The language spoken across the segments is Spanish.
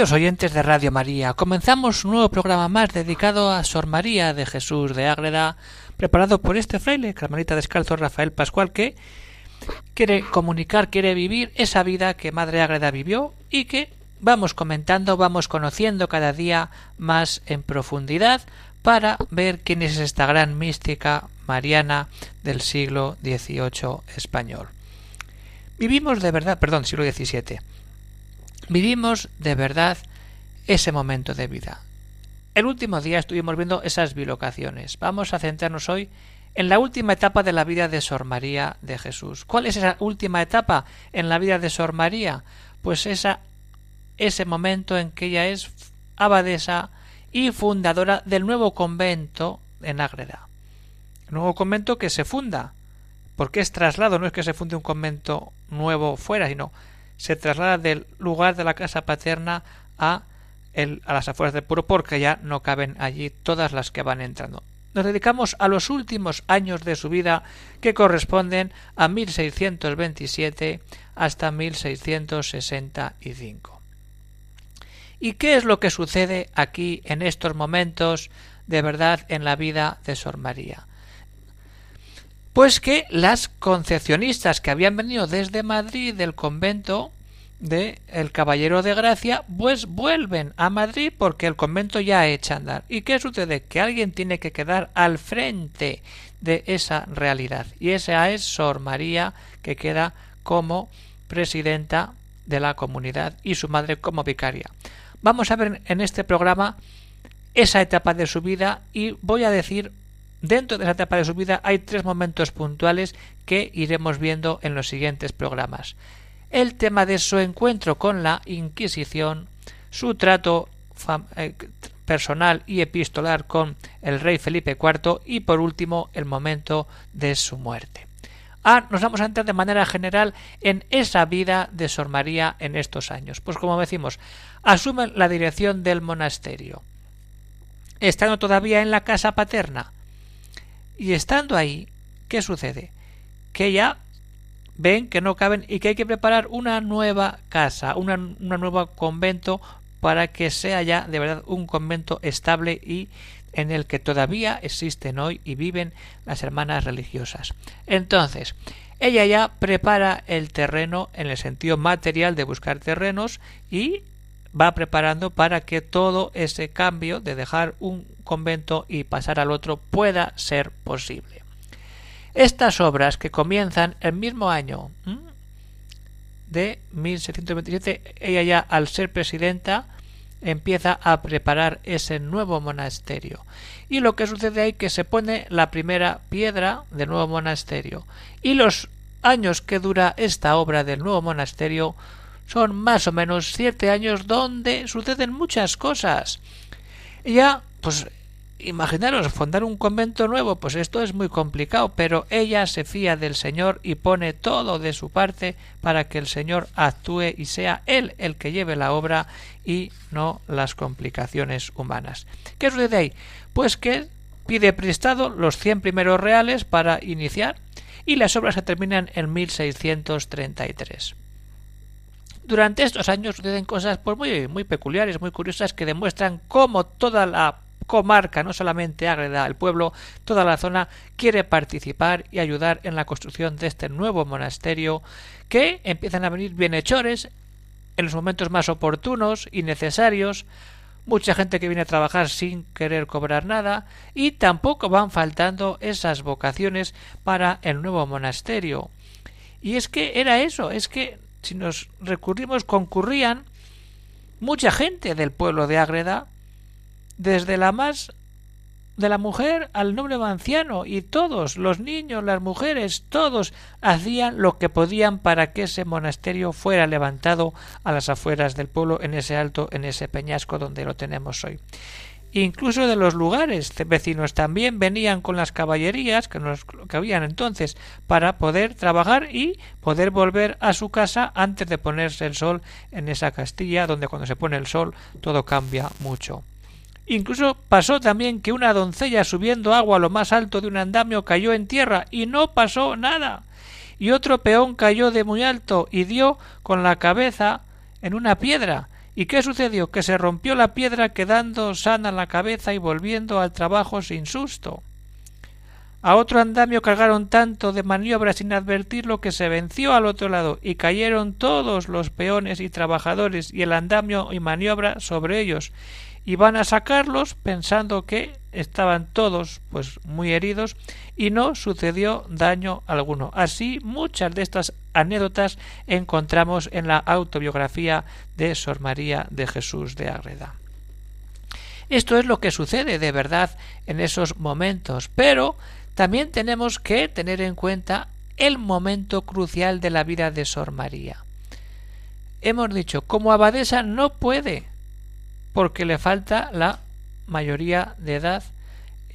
Oyentes de Radio María, comenzamos un nuevo programa más dedicado a Sor María de Jesús de Ágreda, preparado por este fraile, carmelita descalzo Rafael Pascual, que quiere comunicar, quiere vivir esa vida que Madre Ágreda vivió y que vamos comentando, vamos conociendo cada día más en profundidad para ver quién es esta gran mística mariana del siglo XVIII español. Vivimos de verdad, perdón, siglo XVII. Vivimos de verdad ese momento de vida. El último día estuvimos viendo esas bilocaciones. Vamos a centrarnos hoy en la última etapa de la vida de Sor María de Jesús. ¿Cuál es esa última etapa en la vida de Sor María? Pues esa, ese momento en que ella es abadesa y fundadora del nuevo convento en Ágreda. Nuevo convento que se funda, porque es traslado, no es que se funde un convento nuevo fuera, sino se traslada del lugar de la casa paterna a, el, a las afueras del puro porque ya no caben allí todas las que van entrando. Nos dedicamos a los últimos años de su vida que corresponden a 1627 hasta 1665. ¿Y qué es lo que sucede aquí en estos momentos de verdad en la vida de Sor María? Pues que las concepcionistas que habían venido desde Madrid del convento de el Caballero de Gracia, pues vuelven a Madrid porque el convento ya echa a andar. ¿Y qué sucede? Que alguien tiene que quedar al frente de esa realidad. Y esa es Sor María, que queda como presidenta de la comunidad y su madre como vicaria. Vamos a ver en este programa esa etapa de su vida y voy a decir Dentro de esa etapa de su vida hay tres momentos puntuales que iremos viendo en los siguientes programas. El tema de su encuentro con la Inquisición, su trato eh, personal y epistolar con el rey Felipe IV y por último el momento de su muerte. Ah, nos vamos a entrar de manera general en esa vida de Sor María en estos años. Pues como decimos, asume la dirección del monasterio. Estando todavía en la casa paterna, y estando ahí, ¿qué sucede? Que ya ven que no caben y que hay que preparar una nueva casa, una, una nueva convento para que sea ya de verdad un convento estable y en el que todavía existen hoy y viven las hermanas religiosas. Entonces, ella ya prepara el terreno en el sentido material de buscar terrenos y va preparando para que todo ese cambio de dejar un convento y pasar al otro pueda ser posible. Estas obras que comienzan el mismo año de 1627, ella ya al ser presidenta empieza a preparar ese nuevo monasterio. Y lo que sucede ahí que se pone la primera piedra del nuevo monasterio. Y los años que dura esta obra del nuevo monasterio son más o menos siete años donde suceden muchas cosas. Ya, pues imaginaros, fundar un convento nuevo, pues esto es muy complicado, pero ella se fía del Señor y pone todo de su parte para que el Señor actúe y sea Él el que lleve la obra y no las complicaciones humanas. ¿Qué sucede ahí? Pues que pide prestado los cien primeros reales para iniciar y las obras se terminan en 1633. Durante estos años suceden cosas pues, muy, muy peculiares, muy curiosas, que demuestran cómo toda la comarca, no solamente Ágreda, el pueblo, toda la zona quiere participar y ayudar en la construcción de este nuevo monasterio, que empiezan a venir bienhechores en los momentos más oportunos y necesarios, mucha gente que viene a trabajar sin querer cobrar nada, y tampoco van faltando esas vocaciones para el nuevo monasterio. Y es que era eso, es que si nos recurrimos, concurrían mucha gente del pueblo de Ágreda, desde la más de la mujer al noble anciano y todos, los niños, las mujeres, todos hacían lo que podían para que ese monasterio fuera levantado a las afueras del pueblo en ese alto, en ese peñasco donde lo tenemos hoy. Incluso de los lugares vecinos también venían con las caballerías que, nos, que habían entonces para poder trabajar y poder volver a su casa antes de ponerse el sol en esa Castilla donde cuando se pone el sol todo cambia mucho. Incluso pasó también que una doncella subiendo agua a lo más alto de un andamio cayó en tierra y no pasó nada. Y otro peón cayó de muy alto y dio con la cabeza en una piedra. ¿Y qué sucedió? Que se rompió la piedra quedando sana la cabeza y volviendo al trabajo sin susto. A otro andamio cargaron tanto de maniobra sin advertirlo que se venció al otro lado y cayeron todos los peones y trabajadores y el andamio y maniobra sobre ellos y van a sacarlos pensando que estaban todos pues muy heridos y no sucedió daño alguno. Así muchas de estas anécdotas encontramos en la autobiografía de Sor María de Jesús de Ágreda. Esto es lo que sucede de verdad en esos momentos, pero también tenemos que tener en cuenta el momento crucial de la vida de Sor María. Hemos dicho, como abadesa no puede porque le falta la mayoría de edad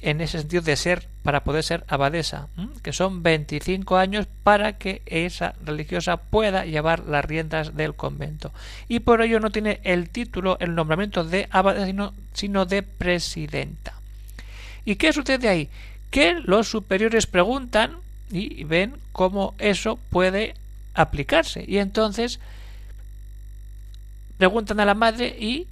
en ese sentido de ser para poder ser abadesa, que son 25 años para que esa religiosa pueda llevar las riendas del convento. Y por ello no tiene el título, el nombramiento de abadesa, sino, sino de presidenta. ¿Y qué sucede ahí? Que los superiores preguntan y ven cómo eso puede aplicarse. Y entonces preguntan a la madre y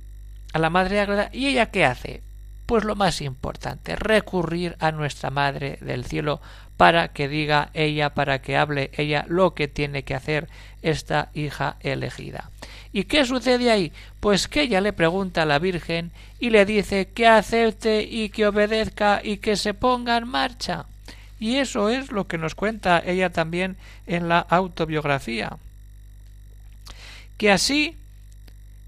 a la Madre Ágreda y ella qué hace? Pues lo más importante, recurrir a nuestra Madre del Cielo para que diga ella, para que hable ella lo que tiene que hacer esta hija elegida. ¿Y qué sucede ahí? Pues que ella le pregunta a la Virgen y le dice que acepte y que obedezca y que se ponga en marcha. Y eso es lo que nos cuenta ella también en la autobiografía. Que así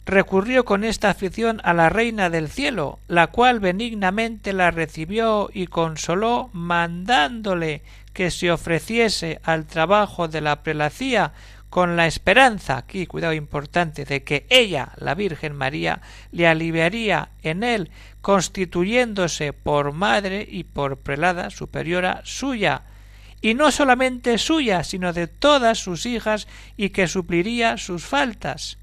recurrió con esta afición a la reina del cielo, la cual benignamente la recibió y consoló, mandándole que se ofreciese al trabajo de la prelacía con la esperanza, aquí cuidado importante, de que ella, la Virgen María, le aliviaría en él, constituyéndose por madre y por prelada superiora suya, y no solamente suya, sino de todas sus hijas, y que supliría sus faltas.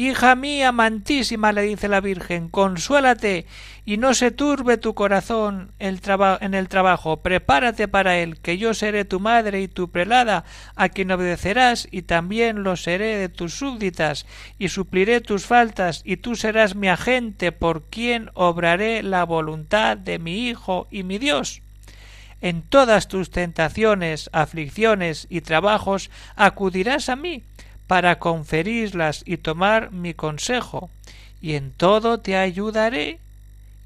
Hija mía amantísima, le dice la Virgen, consuélate y no se turbe tu corazón en el trabajo, prepárate para él, que yo seré tu madre y tu prelada, a quien obedecerás, y también lo seré de tus súbditas, y supliré tus faltas, y tú serás mi agente, por quien obraré la voluntad de mi Hijo y mi Dios. En todas tus tentaciones, aflicciones y trabajos acudirás a mí, para conferirlas y tomar mi consejo, y en todo te ayudaré,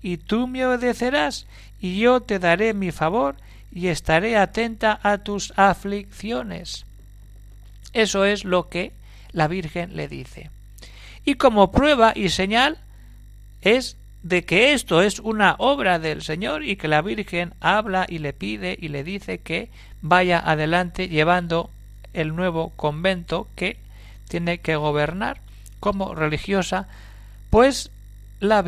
y tú me obedecerás, y yo te daré mi favor, y estaré atenta a tus aflicciones. Eso es lo que la Virgen le dice. Y como prueba y señal es de que esto es una obra del Señor y que la Virgen habla y le pide y le dice que vaya adelante llevando el nuevo convento que tiene que gobernar como religiosa, pues la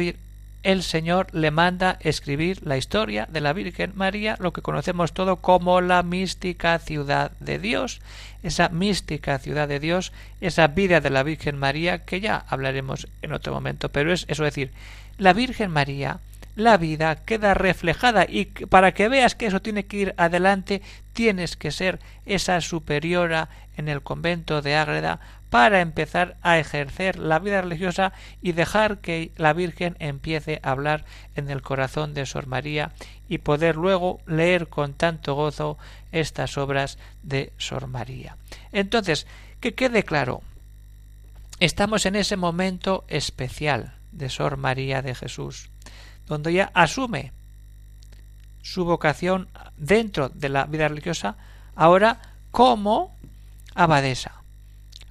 el Señor le manda escribir la historia de la Virgen María, lo que conocemos todo como la mística ciudad de Dios, esa mística ciudad de Dios, esa vida de la Virgen María, que ya hablaremos en otro momento, pero es eso decir, la Virgen María la vida queda reflejada y para que veas que eso tiene que ir adelante tienes que ser esa superiora en el convento de Ágreda para empezar a ejercer la vida religiosa y dejar que la Virgen empiece a hablar en el corazón de Sor María y poder luego leer con tanto gozo estas obras de Sor María. Entonces, que quede claro, estamos en ese momento especial de Sor María de Jesús donde ella asume su vocación dentro de la vida religiosa ahora como abadesa.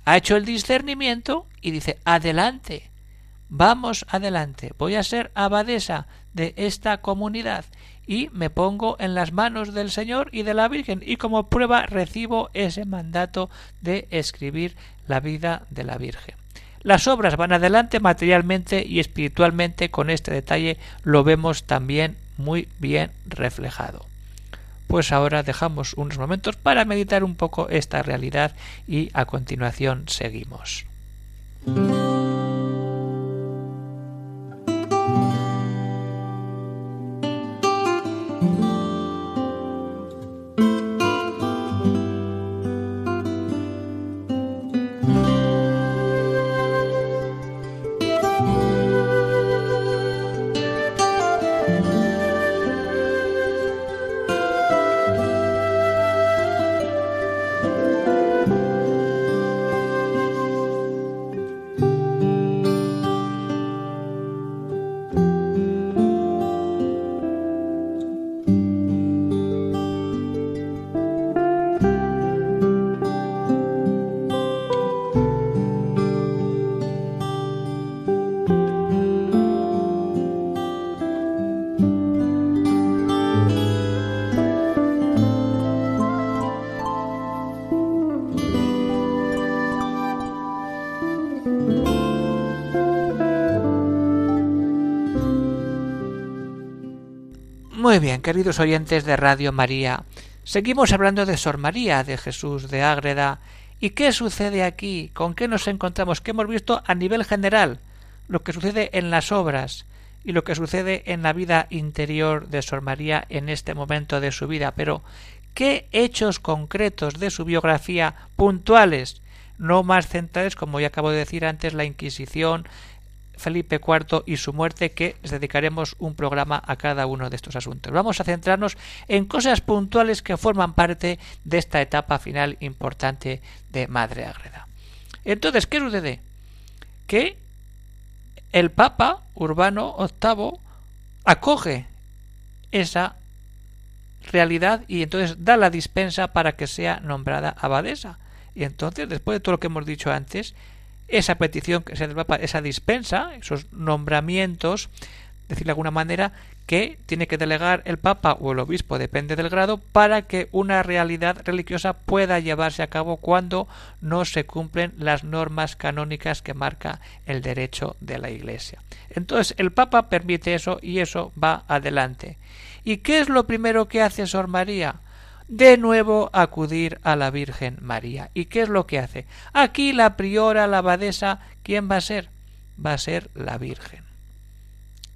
Ha hecho el discernimiento y dice adelante, vamos adelante, voy a ser abadesa de esta comunidad y me pongo en las manos del Señor y de la Virgen y como prueba recibo ese mandato de escribir la vida de la Virgen. Las obras van adelante materialmente y espiritualmente con este detalle lo vemos también muy bien reflejado. Pues ahora dejamos unos momentos para meditar un poco esta realidad y a continuación seguimos. Muy bien, queridos oyentes de Radio María, seguimos hablando de Sor María, de Jesús de Ágreda, y qué sucede aquí, con qué nos encontramos, qué hemos visto a nivel general, lo que sucede en las obras y lo que sucede en la vida interior de Sor María en este momento de su vida, pero qué hechos concretos de su biografía puntuales, no más centrales, como ya acabo de decir antes, la Inquisición, Felipe IV y su muerte, que les dedicaremos un programa a cada uno de estos asuntos. Vamos a centrarnos en cosas puntuales que forman parte de esta etapa final importante de Madre Agreda. Entonces, ¿qué sucede? Que el Papa Urbano VIII acoge esa realidad y entonces da la dispensa para que sea nombrada abadesa. Y entonces, después de todo lo que hemos dicho antes, esa petición que se del Papa, esa dispensa, esos nombramientos, decir de alguna manera, que tiene que delegar el Papa o el Obispo, depende del grado, para que una realidad religiosa pueda llevarse a cabo cuando no se cumplen las normas canónicas que marca el derecho de la Iglesia. Entonces el Papa permite eso y eso va adelante. ¿Y qué es lo primero que hace Sor María? De nuevo acudir a la Virgen María. ¿Y qué es lo que hace? Aquí la priora, la abadesa, ¿quién va a ser? Va a ser la Virgen.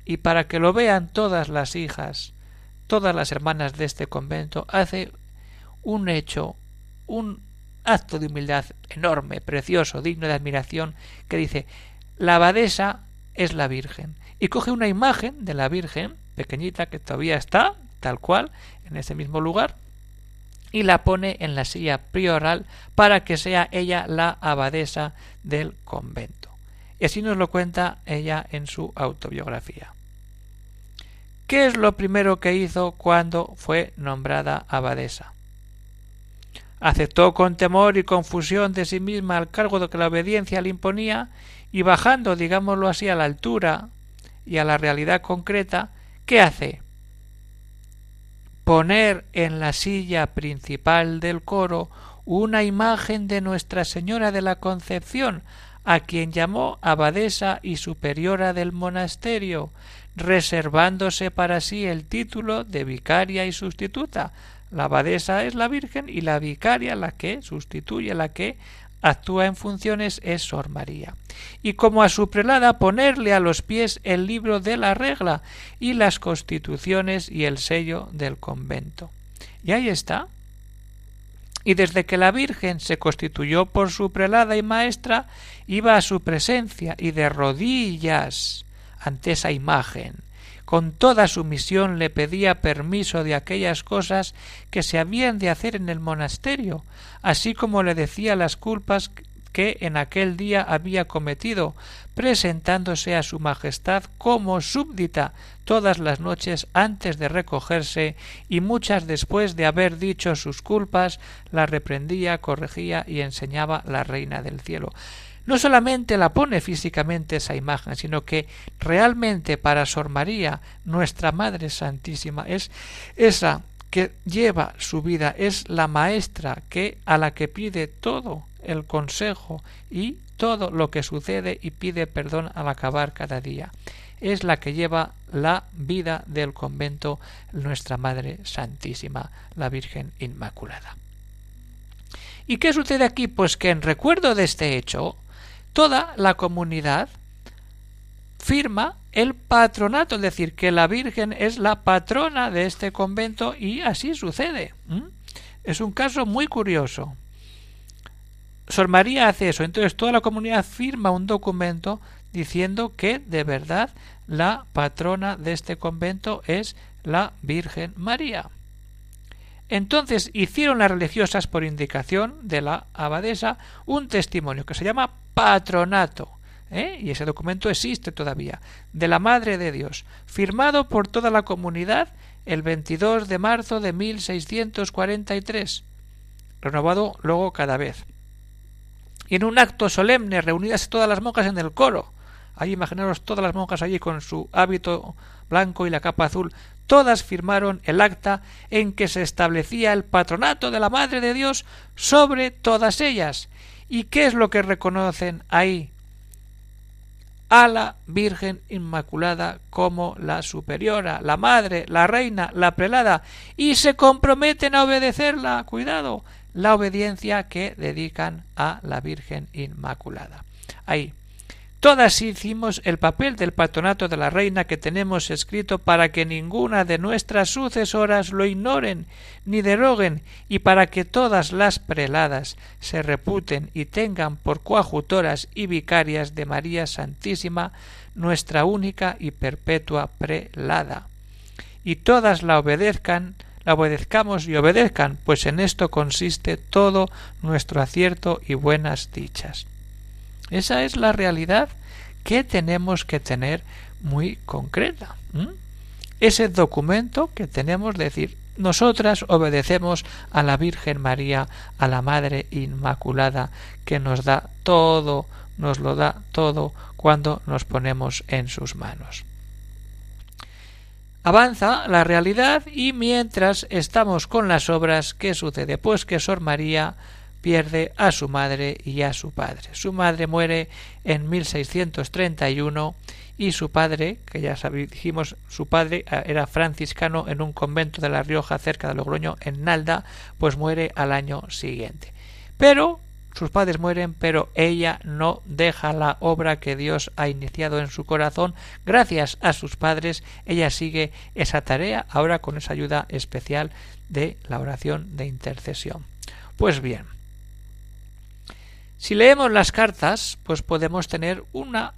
Y para que lo vean todas las hijas, todas las hermanas de este convento, hace un hecho, un acto de humildad enorme, precioso, digno de admiración, que dice, la abadesa es la Virgen. Y coge una imagen de la Virgen, pequeñita, que todavía está, tal cual, en ese mismo lugar, y la pone en la silla prioral para que sea ella la abadesa del convento. Y así nos lo cuenta ella en su autobiografía. ¿Qué es lo primero que hizo cuando fue nombrada abadesa? Aceptó con temor y confusión de sí misma el cargo de que la obediencia le imponía y bajando, digámoslo así, a la altura y a la realidad concreta, ¿qué hace? Poner en la silla principal del coro una imagen de Nuestra Señora de la Concepción, a quien llamó abadesa y superiora del monasterio, reservándose para sí el título de vicaria y sustituta. La abadesa es la Virgen y la vicaria la que sustituye, la que actúa en funciones es Sor María. Y como a su prelada ponerle a los pies el libro de la regla y las constituciones y el sello del convento. Y ahí está. Y desde que la Virgen se constituyó por su prelada y maestra, iba a su presencia y de rodillas ante esa imagen con toda sumisión le pedía permiso de aquellas cosas que se habían de hacer en el monasterio, así como le decía las culpas que en aquel día había cometido, presentándose a su Majestad como súbdita todas las noches antes de recogerse y muchas después de haber dicho sus culpas, la reprendía, corregía y enseñaba la Reina del Cielo. No solamente la pone físicamente esa imagen, sino que realmente para Sor María, nuestra Madre Santísima, es esa que lleva su vida, es la maestra que a la que pide todo el consejo y todo lo que sucede y pide perdón al acabar cada día. Es la que lleva la vida del convento nuestra Madre Santísima, la Virgen Inmaculada. ¿Y qué sucede aquí? Pues que en recuerdo de este hecho, toda la comunidad firma el patronato, es decir, que la Virgen es la patrona de este convento y así sucede. Es un caso muy curioso. Sor María hace eso, entonces toda la comunidad firma un documento diciendo que de verdad la patrona de este convento es la Virgen María. Entonces hicieron las religiosas por indicación de la abadesa un testimonio que se llama patronato, ¿eh? y ese documento existe todavía, de la Madre de Dios, firmado por toda la comunidad el 22 de marzo de 1643, renovado luego cada vez y en un acto solemne reunidas todas las monjas en el coro. Ahí imaginaros todas las monjas allí con su hábito blanco y la capa azul, todas firmaron el acta en que se establecía el patronato de la Madre de Dios sobre todas ellas. ¿Y qué es lo que reconocen ahí? A la Virgen Inmaculada como la superiora, la madre, la reina, la prelada, y se comprometen a obedecerla. Cuidado, la obediencia que dedican a la Virgen Inmaculada. Ahí. Todas hicimos el papel del patronato de la reina que tenemos escrito para que ninguna de nuestras sucesoras lo ignoren ni deroguen y para que todas las preladas se reputen y tengan por coajutoras y vicarias de María Santísima nuestra única y perpetua prelada y todas la obedezcan obedezcamos y obedezcan, pues en esto consiste todo nuestro acierto y buenas dichas. Esa es la realidad que tenemos que tener muy concreta. Ese documento que tenemos de decir, nosotras obedecemos a la Virgen María, a la Madre Inmaculada, que nos da todo, nos lo da todo cuando nos ponemos en sus manos. Avanza la realidad y mientras estamos con las obras, ¿qué sucede? Pues que Sor María pierde a su madre y a su padre. Su madre muere en 1631 y su padre, que ya dijimos, su padre eh, era franciscano en un convento de La Rioja cerca de Logroño, en Nalda, pues muere al año siguiente. Pero sus padres mueren, pero ella no deja la obra que Dios ha iniciado en su corazón. Gracias a sus padres, ella sigue esa tarea, ahora con esa ayuda especial de la oración de intercesión. Pues bien, si leemos las cartas, pues podemos tener una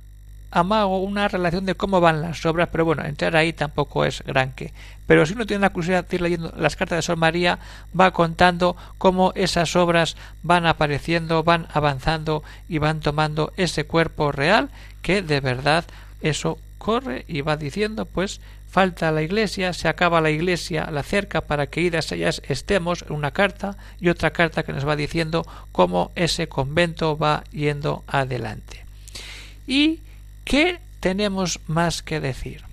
amago, una relación de cómo van las obras, pero bueno, entrar ahí tampoco es gran que. Pero si uno tiene la curiosidad de ir leyendo las cartas de Sor María, va contando cómo esas obras van apareciendo, van avanzando y van tomando ese cuerpo real que de verdad eso corre y va diciendo pues falta la iglesia, se acaba la iglesia, la cerca para que idas ellas estemos, una carta y otra carta que nos va diciendo cómo ese convento va yendo adelante. Y ¿Qué tenemos más que decir?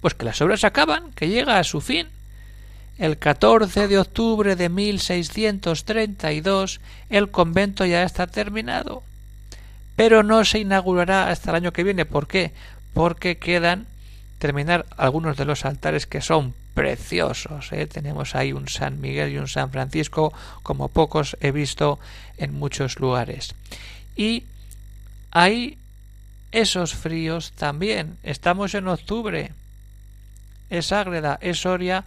Pues que las obras acaban, que llega a su fin. El 14 de octubre de 1632 el convento ya está terminado, pero no se inaugurará hasta el año que viene. ¿Por qué? Porque quedan terminar algunos de los altares que son preciosos. ¿eh? Tenemos ahí un San Miguel y un San Francisco como pocos he visto en muchos lugares. Y hay esos fríos también. Estamos en octubre. Es Ágreda, es Soria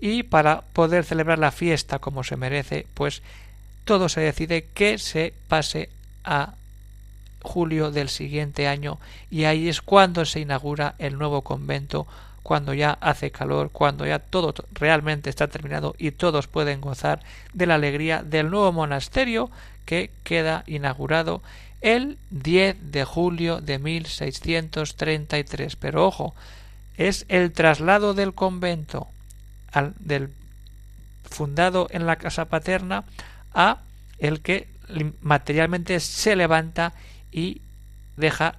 y para poder celebrar la fiesta como se merece, pues todo se decide que se pase a julio del siguiente año y ahí es cuando se inaugura el nuevo convento cuando ya hace calor, cuando ya todo realmente está terminado y todos pueden gozar de la alegría del nuevo monasterio que queda inaugurado el 10 de julio de 1633. Pero ojo, es el traslado del convento al, del fundado en la casa paterna a el que materialmente se levanta y deja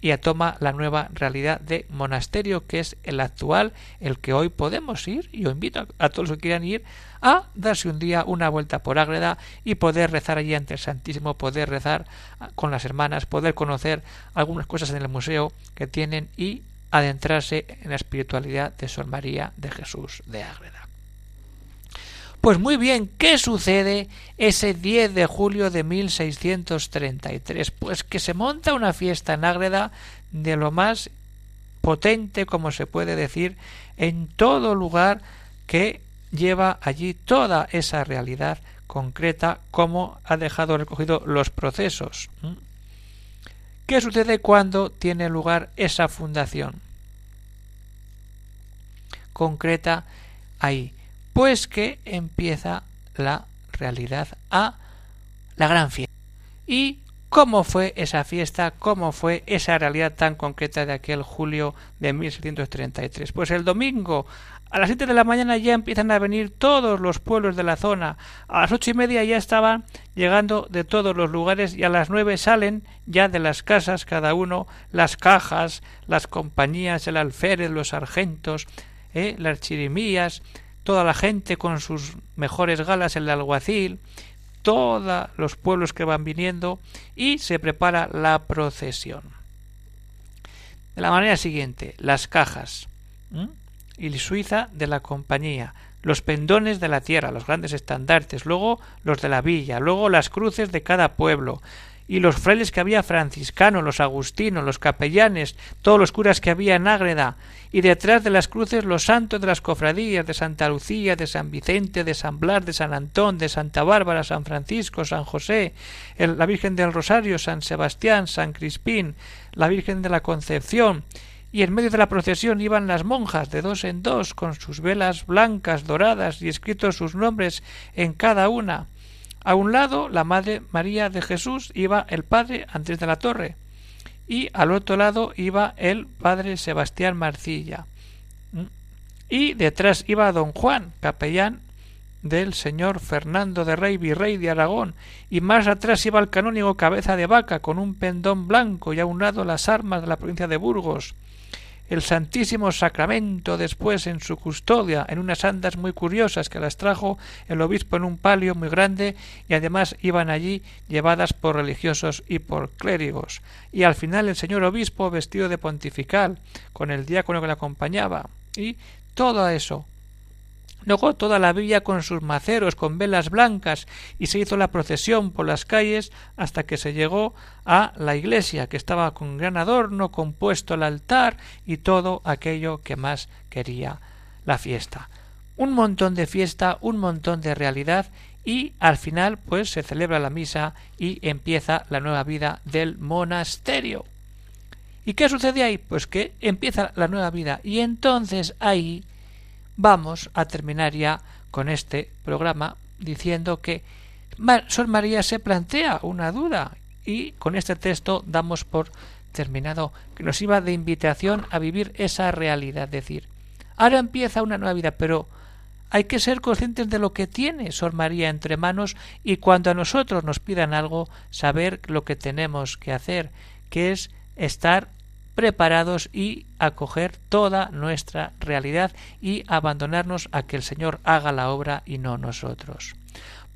y toma la nueva realidad de monasterio que es el actual, el que hoy podemos ir, y yo invito a, todos los que quieran ir a darse un día una vuelta por Ágreda y poder rezar allí ante el Santísimo, poder rezar con las hermanas, poder conocer algunas cosas en el museo que tienen y adentrarse en la espiritualidad de Sor María de Jesús de Ágreda. Pues muy bien, ¿qué sucede ese 10 de julio de 1633? Pues que se monta una fiesta en Ágreda de lo más potente, como se puede decir, en todo lugar que lleva allí toda esa realidad concreta como ha dejado recogido los procesos. ¿Qué sucede cuando tiene lugar esa fundación concreta ahí? Pues que empieza la realidad a la gran fiesta. ¿Y cómo fue esa fiesta? ¿Cómo fue esa realidad tan concreta de aquel julio de 1633? Pues el domingo a las siete de la mañana ya empiezan a venir todos los pueblos de la zona. A las ocho y media ya estaban llegando de todos los lugares y a las nueve salen ya de las casas cada uno las cajas, las compañías, el alférez, los sargentos, ¿eh? las chirimías, toda la gente con sus mejores galas, el alguacil, todos los pueblos que van viniendo y se prepara la procesión. De la manera siguiente, las cajas y Suiza de la compañía, los pendones de la tierra, los grandes estandartes, luego los de la villa, luego las cruces de cada pueblo, y los frailes que había franciscanos, los agustinos, los capellanes, todos los curas que había en Ágreda, y detrás de las cruces los santos de las cofradías de Santa Lucía, de San Vicente, de San Blas, de San Antón, de Santa Bárbara, San Francisco, San José, la Virgen del Rosario, San Sebastián, San Crispín, la Virgen de la Concepción, y en medio de la procesión iban las monjas de dos en dos con sus velas blancas, doradas y escritos sus nombres en cada una, a un lado, la Madre María de Jesús iba el Padre Andrés de la Torre y al otro lado iba el Padre Sebastián Marcilla. ¿Mm? Y detrás iba don Juan, capellán del señor Fernando de Rey, virrey de Aragón, y más atrás iba el canónigo Cabeza de Vaca con un pendón blanco y a un lado las armas de la provincia de Burgos el Santísimo Sacramento después en su custodia, en unas andas muy curiosas que las trajo el obispo en un palio muy grande y además iban allí llevadas por religiosos y por clérigos. Y al final el señor obispo vestido de pontifical, con el diácono que le acompañaba, y todo eso Luego toda la villa con sus maceros, con velas blancas, y se hizo la procesión por las calles hasta que se llegó a la iglesia, que estaba con gran adorno, compuesto el altar y todo aquello que más quería la fiesta. Un montón de fiesta, un montón de realidad, y al final pues se celebra la misa y empieza la nueva vida del monasterio. ¿Y qué sucede ahí? Pues que empieza la nueva vida y entonces ahí vamos a terminar ya con este programa diciendo que Sor María se plantea una duda y con este texto damos por terminado que nos iba de invitación a vivir esa realidad, decir, ahora empieza una nueva vida, pero hay que ser conscientes de lo que tiene Sor María entre manos y cuando a nosotros nos pidan algo, saber lo que tenemos que hacer, que es estar preparados y acoger toda nuestra realidad y abandonarnos a que el Señor haga la obra y no nosotros.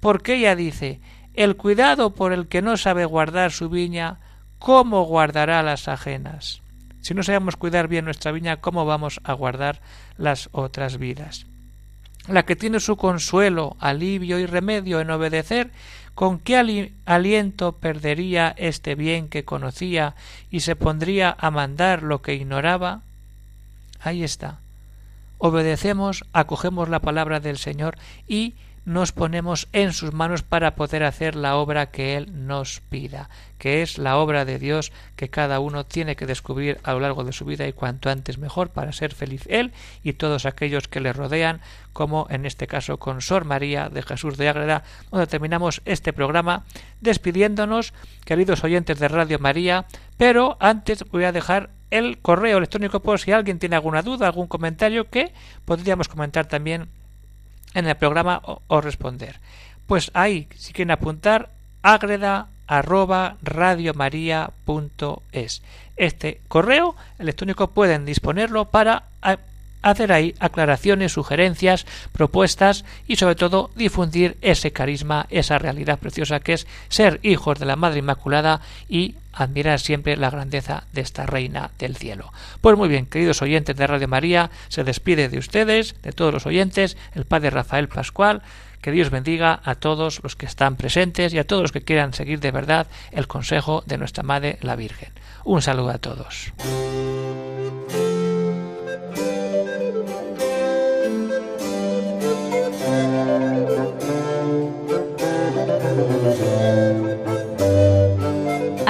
Porque ella dice el cuidado por el que no sabe guardar su viña, ¿cómo guardará las ajenas? Si no sabemos cuidar bien nuestra viña, ¿cómo vamos a guardar las otras vidas? La que tiene su consuelo, alivio y remedio en obedecer, ¿Con qué aliento perdería este bien que conocía y se pondría a mandar lo que ignoraba? Ahí está. Obedecemos, acogemos la palabra del Señor y nos ponemos en sus manos para poder hacer la obra que Él nos pida, que es la obra de Dios que cada uno tiene que descubrir a lo largo de su vida y cuanto antes mejor para ser feliz Él y todos aquellos que le rodean, como en este caso con Sor María de Jesús de Ágreda, donde terminamos este programa despidiéndonos, queridos oyentes de Radio María, pero antes voy a dejar el correo electrónico por si alguien tiene alguna duda, algún comentario que podríamos comentar también en el programa o, responder. Pues ahí, si quieren apuntar, agreda arroba radiomaria.es. Este correo electrónico pueden disponerlo para hacer ahí aclaraciones, sugerencias, propuestas y sobre todo difundir ese carisma, esa realidad preciosa que es ser hijos de la Madre Inmaculada y admirar siempre la grandeza de esta Reina del Cielo. Pues muy bien, queridos oyentes de Radio María, se despide de ustedes, de todos los oyentes, el Padre Rafael Pascual, que Dios bendiga a todos los que están presentes y a todos los que quieran seguir de verdad el consejo de nuestra Madre la Virgen. Un saludo a todos.